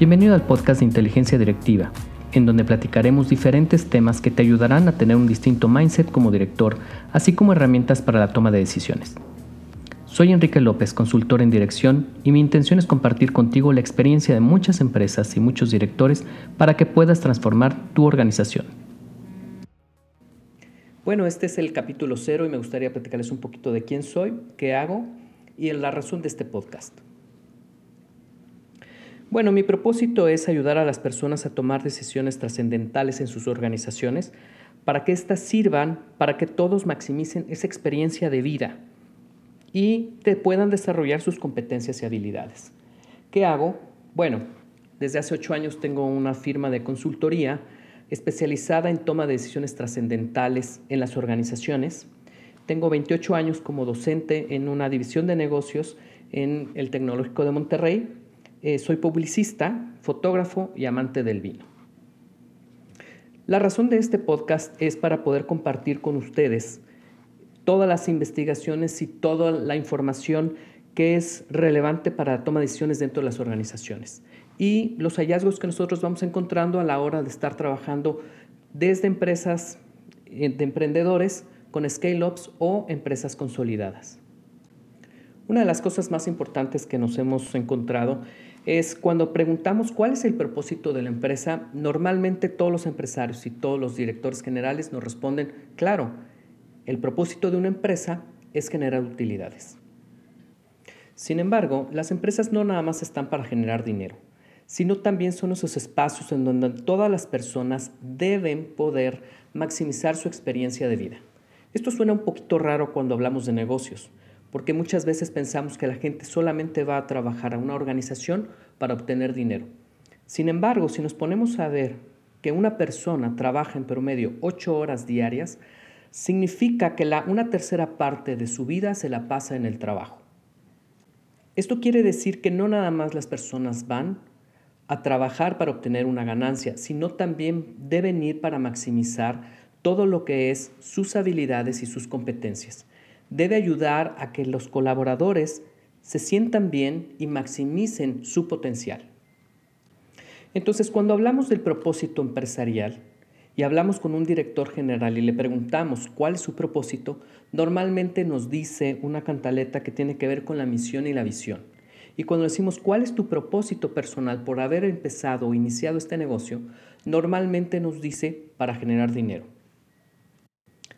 Bienvenido al podcast de Inteligencia Directiva, en donde platicaremos diferentes temas que te ayudarán a tener un distinto mindset como director, así como herramientas para la toma de decisiones. Soy Enrique López, consultor en dirección, y mi intención es compartir contigo la experiencia de muchas empresas y muchos directores para que puedas transformar tu organización. Bueno, este es el capítulo cero y me gustaría platicarles un poquito de quién soy, qué hago y la razón de este podcast. Bueno, mi propósito es ayudar a las personas a tomar decisiones trascendentales en sus organizaciones para que éstas sirvan para que todos maximicen esa experiencia de vida y te puedan desarrollar sus competencias y habilidades. ¿Qué hago? Bueno, desde hace ocho años tengo una firma de consultoría especializada en toma de decisiones trascendentales en las organizaciones. Tengo 28 años como docente en una división de negocios en el Tecnológico de Monterrey eh, soy publicista, fotógrafo y amante del vino. La razón de este podcast es para poder compartir con ustedes todas las investigaciones y toda la información que es relevante para la toma de decisiones dentro de las organizaciones y los hallazgos que nosotros vamos encontrando a la hora de estar trabajando desde empresas eh, de emprendedores con scale-ups o empresas consolidadas. Una de las cosas más importantes que nos hemos encontrado es cuando preguntamos cuál es el propósito de la empresa, normalmente todos los empresarios y todos los directores generales nos responden, claro, el propósito de una empresa es generar utilidades. Sin embargo, las empresas no nada más están para generar dinero, sino también son esos espacios en donde todas las personas deben poder maximizar su experiencia de vida. Esto suena un poquito raro cuando hablamos de negocios, porque muchas veces pensamos que la gente solamente va a trabajar a una organización para obtener dinero. Sin embargo, si nos ponemos a ver que una persona trabaja en promedio ocho horas diarias, significa que una tercera parte de su vida se la pasa en el trabajo. Esto quiere decir que no nada más las personas van a trabajar para obtener una ganancia, sino también deben ir para maximizar todo lo que es sus habilidades y sus competencias debe ayudar a que los colaboradores se sientan bien y maximicen su potencial. Entonces, cuando hablamos del propósito empresarial y hablamos con un director general y le preguntamos cuál es su propósito, normalmente nos dice una cantaleta que tiene que ver con la misión y la visión. Y cuando decimos cuál es tu propósito personal por haber empezado o iniciado este negocio, normalmente nos dice para generar dinero.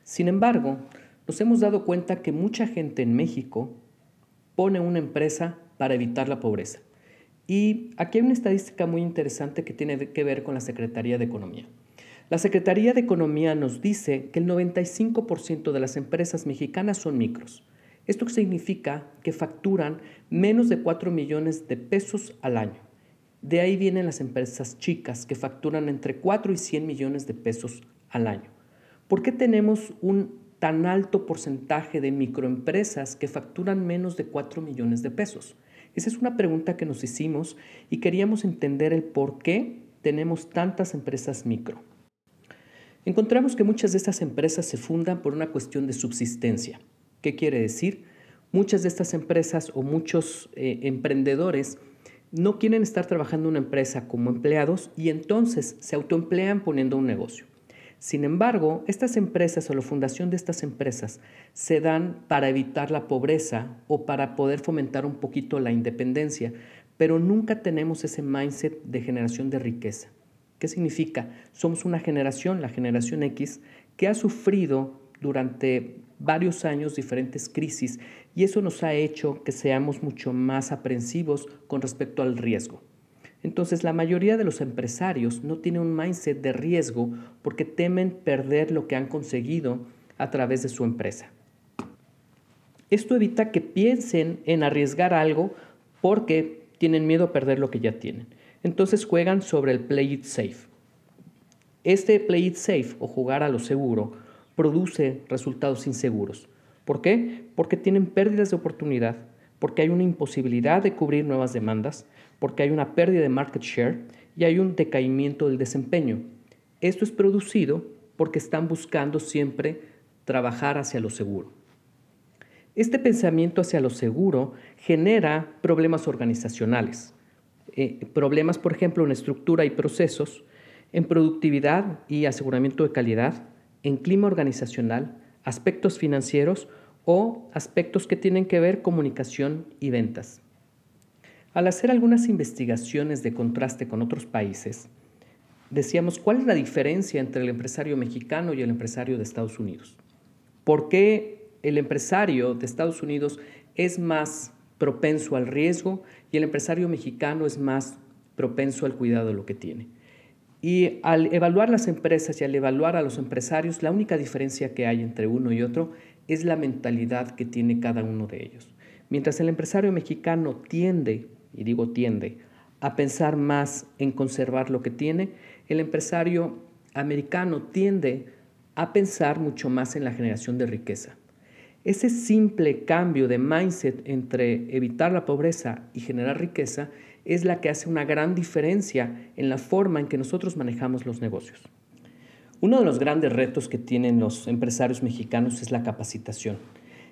Sin embargo, nos hemos dado cuenta que mucha gente en México pone una empresa para evitar la pobreza. Y aquí hay una estadística muy interesante que tiene que ver con la Secretaría de Economía. La Secretaría de Economía nos dice que el 95% de las empresas mexicanas son micros. Esto significa que facturan menos de 4 millones de pesos al año. De ahí vienen las empresas chicas que facturan entre 4 y 100 millones de pesos al año. ¿Por qué tenemos un tan alto porcentaje de microempresas que facturan menos de 4 millones de pesos? Esa es una pregunta que nos hicimos y queríamos entender el por qué tenemos tantas empresas micro. Encontramos que muchas de estas empresas se fundan por una cuestión de subsistencia. ¿Qué quiere decir? Muchas de estas empresas o muchos eh, emprendedores no quieren estar trabajando en una empresa como empleados y entonces se autoemplean poniendo un negocio. Sin embargo, estas empresas o la fundación de estas empresas se dan para evitar la pobreza o para poder fomentar un poquito la independencia, pero nunca tenemos ese mindset de generación de riqueza. ¿Qué significa? Somos una generación, la generación X, que ha sufrido durante varios años diferentes crisis y eso nos ha hecho que seamos mucho más aprensivos con respecto al riesgo. Entonces la mayoría de los empresarios no tienen un mindset de riesgo porque temen perder lo que han conseguido a través de su empresa. Esto evita que piensen en arriesgar algo porque tienen miedo a perder lo que ya tienen. Entonces juegan sobre el play it safe. Este play it safe o jugar a lo seguro produce resultados inseguros. ¿Por qué? Porque tienen pérdidas de oportunidad, porque hay una imposibilidad de cubrir nuevas demandas, porque hay una pérdida de market share y hay un decaimiento del desempeño. Esto es producido porque están buscando siempre trabajar hacia lo seguro. Este pensamiento hacia lo seguro genera problemas organizacionales. eh, problemas, por ejemplo, en estructura y procesos, en productividad y aseguramiento de calidad, en clima organizacional, aspectos financieros o aspectos que tienen que ver comunicación y ventas. Al hacer algunas investigaciones de contraste con otros países, decíamos cuál es la diferencia entre el empresario mexicano y el empresario de Estados Unidos. ¿Por qué el empresario de Estados Unidos es más propenso al riesgo y el empresario mexicano es más propenso al cuidado de lo que tiene? Y al evaluar las empresas y al evaluar a los empresarios, la única diferencia que hay entre uno y otro es la mentalidad que tiene cada uno de ellos. Mientras el empresario mexicano tiende, y digo tiende, a pensar más en conservar lo que tiene, el empresario americano tiende a pensar mucho más en la generación de riqueza. Ese simple cambio de mindset entre evitar la pobreza y generar riqueza es la que hace una gran diferencia en la forma en que nosotros manejamos los negocios. Uno de los grandes retos que tienen los empresarios mexicanos es la capacitación.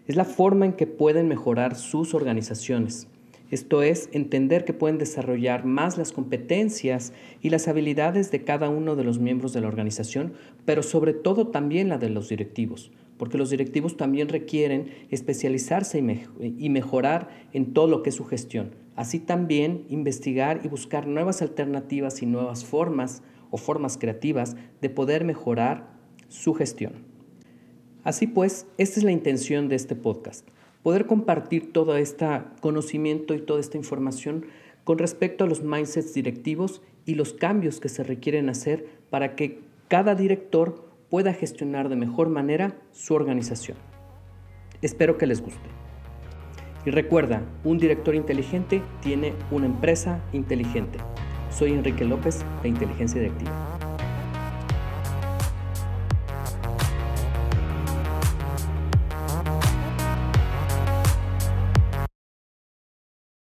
Es la forma en que pueden mejorar sus organizaciones. Esto es, entender que pueden desarrollar más las competencias y las habilidades de cada uno de los miembros de la organización, pero sobre todo también la de los directivos, porque los directivos también requieren especializarse y, mejorar en todo lo que es su gestión, Así también investigar y buscar nuevas alternativas y nuevas formas o formas creativas de poder mejorar su gestión. Así pues, esta es la intención de este podcast, poder compartir todo este conocimiento y toda esta información con respecto a los mindsets directivos y los cambios que se requieren hacer para que cada director pueda gestionar de mejor manera su organización. Espero que les guste. Y recuerda, un director inteligente tiene una empresa inteligente. Soy Enrique López de Inteligencia Directiva.